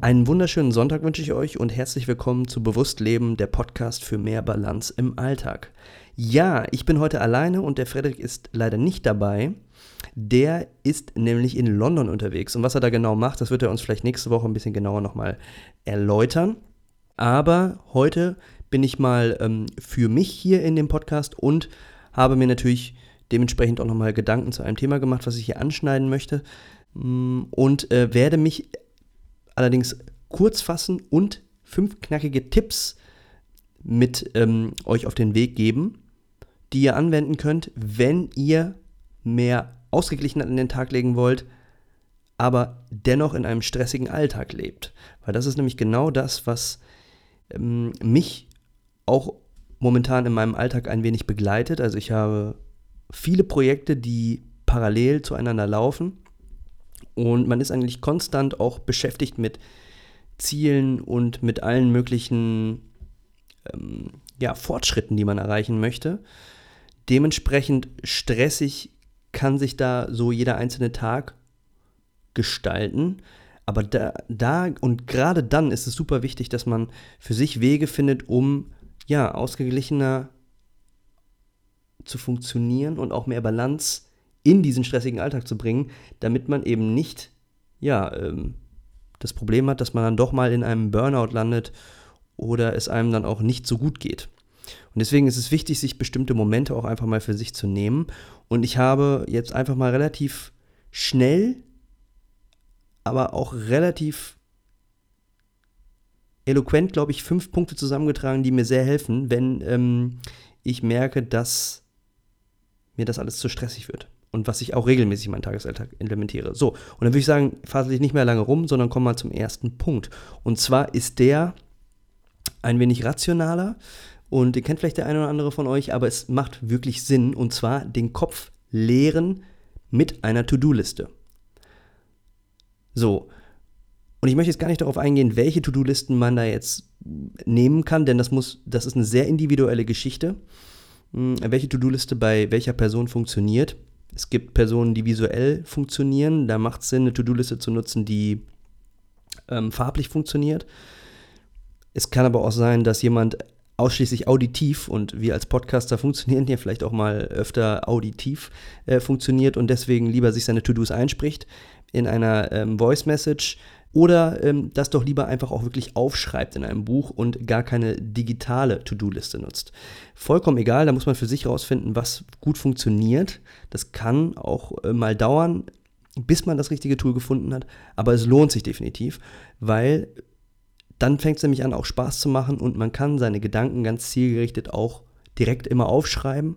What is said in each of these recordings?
Einen wunderschönen Sonntag wünsche ich euch und herzlich willkommen zu Bewusst Leben, der Podcast für mehr Balance im Alltag. Ja, ich bin heute alleine und der Frederik ist leider nicht dabei. Der ist nämlich in London unterwegs und was er da genau macht, das wird er uns vielleicht nächste Woche ein bisschen genauer nochmal erläutern. Aber heute bin ich mal ähm, für mich hier in dem Podcast und habe mir natürlich dementsprechend auch nochmal Gedanken zu einem Thema gemacht, was ich hier anschneiden möchte mm, und äh, werde mich allerdings kurz fassen und fünf knackige Tipps mit ähm, euch auf den Weg geben, die ihr anwenden könnt, wenn ihr mehr Ausgeglichenheit in den Tag legen wollt, aber dennoch in einem stressigen Alltag lebt. Weil das ist nämlich genau das, was ähm, mich auch momentan in meinem Alltag ein wenig begleitet. Also ich habe viele Projekte, die parallel zueinander laufen und man ist eigentlich konstant auch beschäftigt mit Zielen und mit allen möglichen ähm, ja, Fortschritten, die man erreichen möchte. Dementsprechend stressig kann sich da so jeder einzelne Tag gestalten. Aber da, da und gerade dann ist es super wichtig, dass man für sich Wege findet, um ja ausgeglichener zu funktionieren und auch mehr Balance in diesen stressigen Alltag zu bringen, damit man eben nicht, ja, ähm, das Problem hat, dass man dann doch mal in einem Burnout landet oder es einem dann auch nicht so gut geht. Und deswegen ist es wichtig, sich bestimmte Momente auch einfach mal für sich zu nehmen. Und ich habe jetzt einfach mal relativ schnell, aber auch relativ eloquent, glaube ich, fünf Punkte zusammengetragen, die mir sehr helfen, wenn ähm, ich merke, dass mir das alles zu stressig wird und was ich auch regelmäßig in meinen Tagesalltag implementiere. So, und dann würde ich sagen, fasse ich nicht mehr lange rum, sondern komme mal zum ersten Punkt. Und zwar ist der ein wenig rationaler und den kennt vielleicht der eine oder andere von euch, aber es macht wirklich Sinn und zwar den Kopf leeren mit einer To-Do-Liste. So, und ich möchte jetzt gar nicht darauf eingehen, welche To-Do-Listen man da jetzt nehmen kann, denn das muss, das ist eine sehr individuelle Geschichte, hm, welche To-Do-Liste bei welcher Person funktioniert. Es gibt Personen, die visuell funktionieren. Da macht es Sinn, eine To-Do-Liste zu nutzen, die ähm, farblich funktioniert. Es kann aber auch sein, dass jemand ausschließlich auditiv und wir als Podcaster funktionieren hier vielleicht auch mal öfter auditiv äh, funktioniert und deswegen lieber sich seine To-Dos einspricht in einer ähm, Voice Message oder ähm, das doch lieber einfach auch wirklich aufschreibt in einem Buch und gar keine digitale To-Do-Liste nutzt. Vollkommen egal, da muss man für sich herausfinden, was gut funktioniert. Das kann auch äh, mal dauern, bis man das richtige Tool gefunden hat, aber es lohnt sich definitiv, weil dann fängt es nämlich an, auch Spaß zu machen und man kann seine Gedanken ganz zielgerichtet auch direkt immer aufschreiben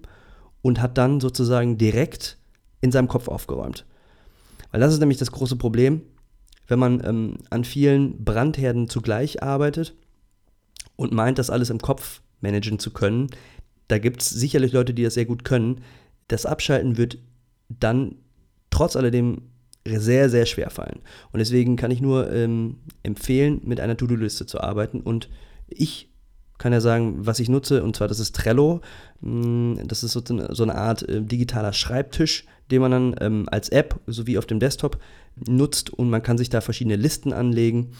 und hat dann sozusagen direkt in seinem Kopf aufgeräumt. Weil das ist nämlich das große Problem wenn man ähm, an vielen Brandherden zugleich arbeitet und meint, das alles im Kopf managen zu können. Da gibt es sicherlich Leute, die das sehr gut können. Das Abschalten wird dann trotz alledem sehr, sehr schwer fallen. Und deswegen kann ich nur ähm, empfehlen, mit einer To-Do-Liste zu arbeiten. Und ich kann ja sagen, was ich nutze, und zwar das ist Trello. Mm, das ist so eine Art äh, digitaler Schreibtisch, den man dann ähm, als App sowie auf dem Desktop nutzt und man kann sich da verschiedene Listen anlegen.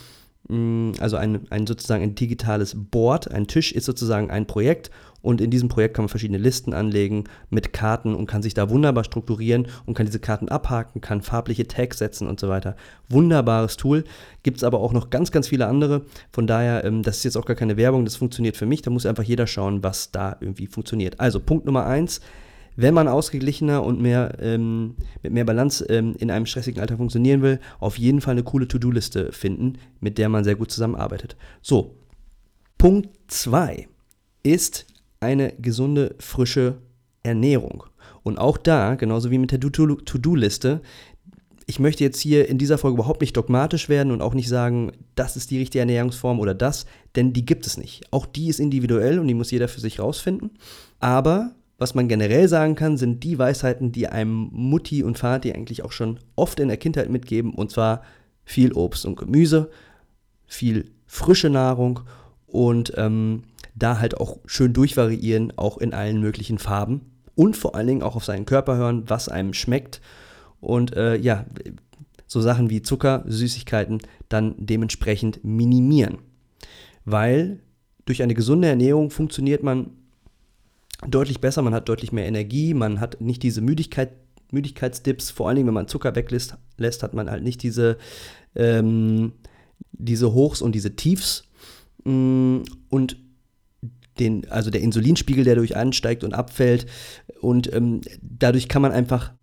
Mm, also ein, ein sozusagen ein digitales Board, ein Tisch ist sozusagen ein Projekt und in diesem Projekt kann man verschiedene Listen anlegen mit Karten und kann sich da wunderbar strukturieren und kann diese Karten abhaken, kann farbliche Tags setzen und so weiter. Wunderbares Tool. Gibt es aber auch noch ganz, ganz viele andere. Von daher, ähm, das ist jetzt auch gar keine Werbung, das funktioniert für mich. Da muss einfach jeder schauen, was da irgendwie funktioniert. Also Punkt Nummer eins wenn man ausgeglichener und mehr, ähm, mit mehr Balance ähm, in einem stressigen Alltag funktionieren will, auf jeden Fall eine coole To-Do-Liste finden, mit der man sehr gut zusammenarbeitet. So, Punkt 2 ist eine gesunde, frische Ernährung. Und auch da, genauso wie mit der To-Do-Liste, ich möchte jetzt hier in dieser Folge überhaupt nicht dogmatisch werden und auch nicht sagen, das ist die richtige Ernährungsform oder das, denn die gibt es nicht. Auch die ist individuell und die muss jeder für sich rausfinden. Aber was man generell sagen kann, sind die Weisheiten, die einem Mutti und Vati eigentlich auch schon oft in der Kindheit mitgeben, und zwar viel Obst und Gemüse, viel frische Nahrung und ähm, da halt auch schön durchvariieren, auch in allen möglichen Farben. Und vor allen Dingen auch auf seinen Körper hören, was einem schmeckt. Und äh, ja, so Sachen wie Zucker, Süßigkeiten dann dementsprechend minimieren. Weil durch eine gesunde Ernährung funktioniert man deutlich besser, man hat deutlich mehr Energie, man hat nicht diese Müdigkeit, Müdigkeitsdips, vor allen Dingen, wenn man Zucker weglässt, lässt, hat man halt nicht diese, ähm, diese Hochs und diese Tiefs. Mm, und den, also der Insulinspiegel, der durch ansteigt und abfällt. Und ähm, dadurch kann man einfach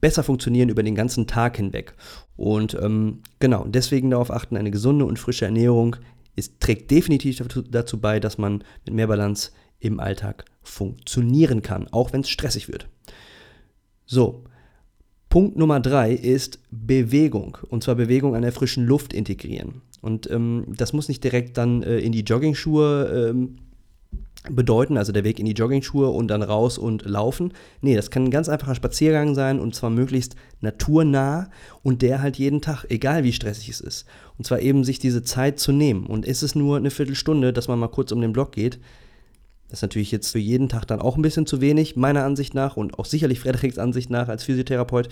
besser funktionieren über den ganzen Tag hinweg. Und ähm, genau, deswegen darauf achten, eine gesunde und frische Ernährung ist, trägt definitiv dazu bei, dass man mit mehr Balance im Alltag funktionieren kann, auch wenn es stressig wird. So, Punkt Nummer drei ist Bewegung. Und zwar Bewegung an der frischen Luft integrieren. Und ähm, das muss nicht direkt dann äh, in die Jogging-Schuhe ähm, bedeuten, also der Weg in die Jogging-Schuhe und dann raus und laufen. Nee, das kann ein ganz einfacher Spaziergang sein und zwar möglichst naturnah und der halt jeden Tag, egal wie stressig es ist. Und zwar eben sich diese Zeit zu nehmen. Und ist es nur eine Viertelstunde, dass man mal kurz um den Block geht, das ist natürlich jetzt für jeden Tag dann auch ein bisschen zu wenig, meiner Ansicht nach und auch sicherlich Frederiks Ansicht nach als Physiotherapeut.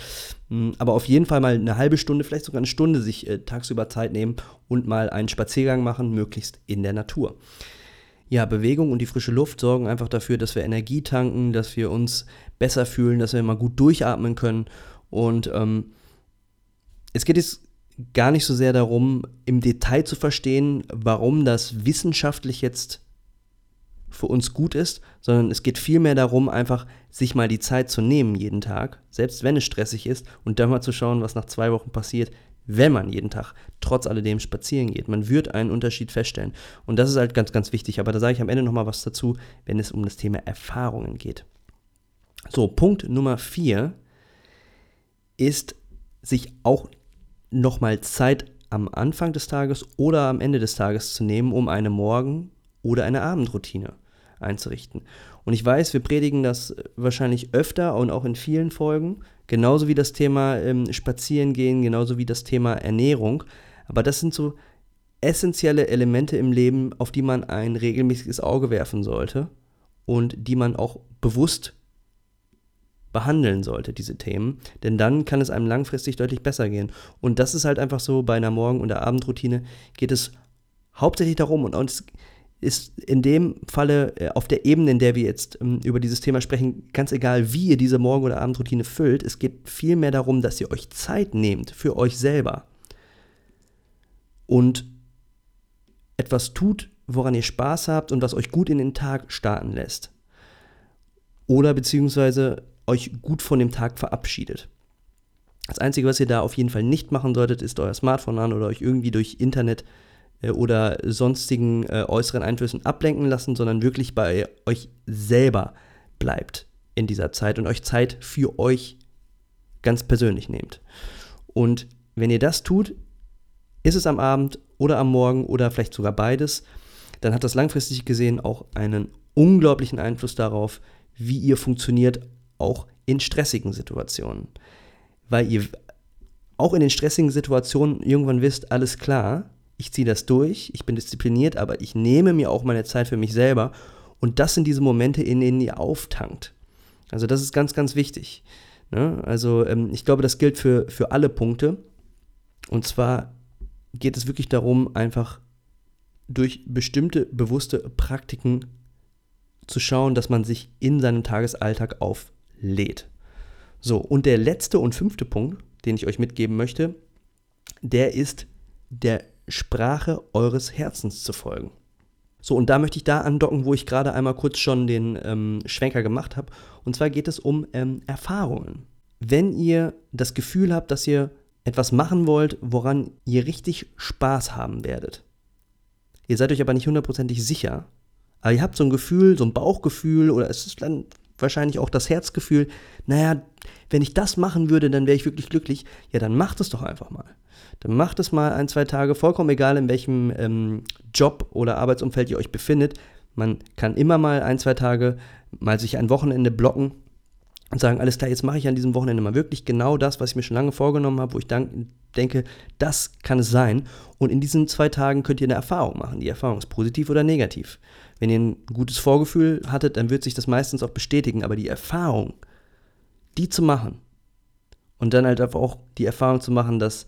Hm, aber auf jeden Fall mal eine halbe Stunde, vielleicht sogar eine Stunde sich äh, tagsüber Zeit nehmen und mal einen Spaziergang machen, möglichst in der Natur. Ja, Bewegung und die frische Luft sorgen einfach dafür, dass wir Energie tanken, dass wir uns besser fühlen, dass wir mal gut durchatmen können. Und ähm, es geht jetzt gar nicht so sehr darum, im Detail zu verstehen, warum das wissenschaftlich jetzt für uns gut ist, sondern es geht vielmehr darum, einfach sich mal die Zeit zu nehmen jeden Tag, selbst wenn es stressig ist, und dann mal zu schauen, was nach zwei Wochen passiert, wenn man jeden Tag trotz alledem spazieren geht. Man wird einen Unterschied feststellen. Und das ist halt ganz, ganz wichtig. Aber da sage ich am Ende nochmal was dazu, wenn es um das Thema Erfahrungen geht. So, Punkt Nummer vier ist, sich auch nochmal Zeit am Anfang des Tages oder am Ende des Tages zu nehmen, um eine Morgen- oder eine Abendroutine einzurichten. Und ich weiß, wir predigen das wahrscheinlich öfter und auch in vielen Folgen, genauso wie das Thema ähm, Spazierengehen, genauso wie das Thema Ernährung. Aber das sind so essentielle Elemente im Leben, auf die man ein regelmäßiges Auge werfen sollte und die man auch bewusst behandeln sollte, diese Themen. Denn dann kann es einem langfristig deutlich besser gehen. Und das ist halt einfach so, bei einer Morgen- oder Abendroutine geht es hauptsächlich darum, und uns ist in dem Falle äh, auf der Ebene, in der wir jetzt ähm, über dieses Thema sprechen, ganz egal, wie ihr diese Morgen- oder Abendroutine füllt. Es geht vielmehr darum, dass ihr euch Zeit nehmt für euch selber und etwas tut, woran ihr Spaß habt und was euch gut in den Tag starten lässt. Oder beziehungsweise euch gut von dem Tag verabschiedet. Das Einzige, was ihr da auf jeden Fall nicht machen solltet, ist euer Smartphone an oder euch irgendwie durch Internet äh, oder sonstigen äh, äußeren Einflüssen ablenken lassen, sondern wirklich bei euch selber bleibt in dieser Zeit und euch Zeit für euch ganz persönlich nehmt. Und wenn ihr das tut, ist es am Abend oder am Morgen oder vielleicht sogar beides, dann hat das langfristig gesehen auch einen unglaublichen Einfluss darauf, wie ihr funktioniert, auch in stressigen Situationen. Weil ihr auch in den stressigen Situationen irgendwann wisst, alles klar, ich ziehe das durch, ich bin diszipliniert, aber ich nehme mir auch meine Zeit für mich selber. Und das sind diese Momente, in denen ihr auftankt. Also das ist ganz, ganz wichtig. Ne? Also ähm, ich glaube, das gilt für, für alle Punkte. Und zwar geht es wirklich darum, einfach durch bestimmte bewusste Praktiken zu schauen, dass man sich in seinem Tagesalltag auflädt. So, und der letzte und fünfte Punkt, den ich euch mitgeben möchte, der ist der Sprache eures Herzens zu folgen. So, und da möchte ich da andocken, wo ich gerade einmal kurz schon den ähm, Schwenker gemacht habe. Und zwar geht es um ähm, Erfahrungen. Wenn ihr das Gefühl habt, dass ihr etwas machen wollt, woran ihr richtig Spaß haben werdet, ihr seid euch aber nicht hundertprozentig sicher, aber ihr habt so ein Gefühl, so ein Bauchgefühl oder es ist dann wahrscheinlich auch das Herzgefühl, naja, wenn ich das machen würde, dann wäre ich wirklich glücklich. Ja, dann macht es doch einfach mal. Dann macht es mal ein, zwei Tage, vollkommen egal, in welchem ähm, Job oder Arbeitsumfeld ihr euch befindet. Man kann immer mal ein, zwei Tage mal sich ein Wochenende blocken und sagen, alles klar, jetzt mache ich an diesem Wochenende mal wirklich genau das, was ich mir schon lange vorgenommen habe, wo ich denke, das kann es sein. Und in diesen zwei Tagen könnt ihr eine Erfahrung machen. Die Erfahrung ist positiv oder negativ. Wenn ihr ein gutes Vorgefühl hattet, dann wird sich das meistens auch bestätigen. Aber die Erfahrung, die zu machen und dann halt auch die Erfahrung zu machen, dass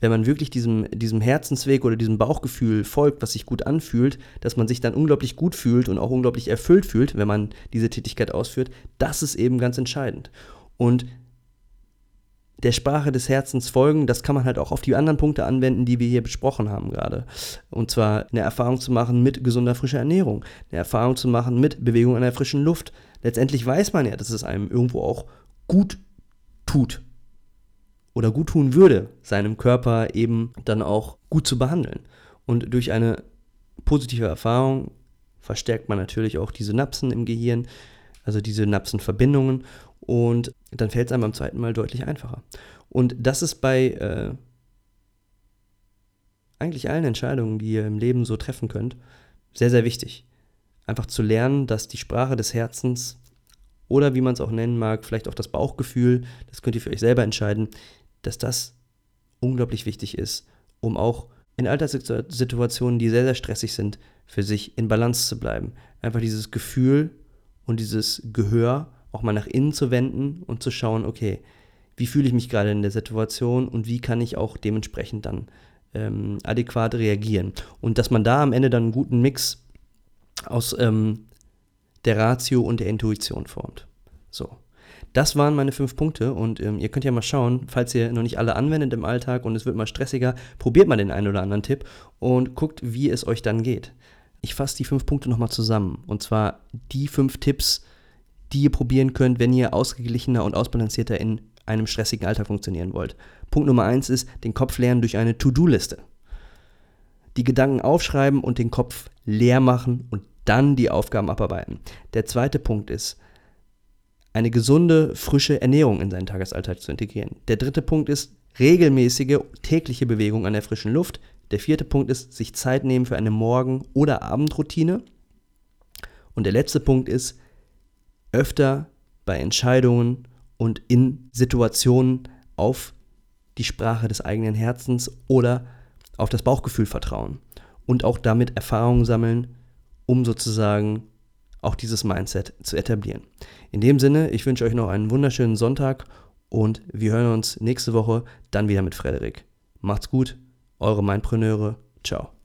wenn man wirklich diesem, diesem Herzensweg oder diesem Bauchgefühl folgt, was sich gut anfühlt, dass man sich dann unglaublich gut fühlt und auch unglaublich erfüllt fühlt, wenn man diese Tätigkeit ausführt, das ist eben ganz entscheidend. Und der Sprache des Herzens folgen, das kann man halt auch auf die anderen Punkte anwenden, die wir hier besprochen haben gerade. Und zwar eine Erfahrung zu machen mit gesunder frischer Ernährung, eine Erfahrung zu machen mit Bewegung an der frischen Luft. Letztendlich weiß man ja, dass es einem irgendwo auch gut tut, oder gut tun würde, seinem Körper eben dann auch gut zu behandeln. Und durch eine positive Erfahrung verstärkt man natürlich auch die Synapsen im Gehirn, also diese Synapsenverbindungen und dann fällt es einem beim zweiten Mal deutlich einfacher. Und das ist bei äh, eigentlich allen Entscheidungen, die ihr im Leben so treffen könnt, sehr, sehr wichtig. Einfach zu lernen, dass die Sprache des Herzens oder wie man es auch nennen mag, vielleicht auch das Bauchgefühl, das könnt ihr für euch selber entscheiden, dass das unglaublich wichtig ist, um auch in Alltagssituationen, die sehr, sehr stressig sind, für sich in Balance zu bleiben. Einfach dieses Gefühl und dieses Gehör auch mal nach innen zu wenden und zu schauen, okay, wie fühle ich mich gerade in der Situation und wie kann ich auch dementsprechend dann ähm, adäquat reagieren. Und dass man da am Ende dann einen guten Mix aus ähm, der Ratio und der Intuition formt. So. Das waren meine fünf Punkte und ähm, ihr könnt ja mal schauen, falls ihr noch nicht alle anwendet im Alltag und es wird mal stressiger, probiert mal den einen oder anderen Tipp und guckt, wie es euch dann geht. Ich fasse die fünf Punkte nochmal zusammen und zwar die fünf Tipps, die ihr probieren könnt, wenn ihr ausgeglichener und ausbalancierter in einem stressigen Alltag funktionieren wollt. Punkt Nummer eins ist, den Kopf lernen durch eine To-Do-Liste. Die Gedanken aufschreiben und den Kopf leer machen und dann die Aufgaben abarbeiten. Der zweite Punkt ist, eine gesunde, frische Ernährung in seinen Tagesalltag zu integrieren. Der dritte Punkt ist regelmäßige tägliche Bewegung an der frischen Luft. Der vierte Punkt ist sich Zeit nehmen für eine Morgen- oder Abendroutine. Und der letzte Punkt ist öfter bei Entscheidungen und in Situationen auf die Sprache des eigenen Herzens oder auf das Bauchgefühl vertrauen und auch damit Erfahrungen sammeln, um sozusagen auch dieses Mindset zu etablieren. In dem Sinne, ich wünsche euch noch einen wunderschönen Sonntag und wir hören uns nächste Woche dann wieder mit Frederik. Macht's gut, eure Mindpreneure. Ciao.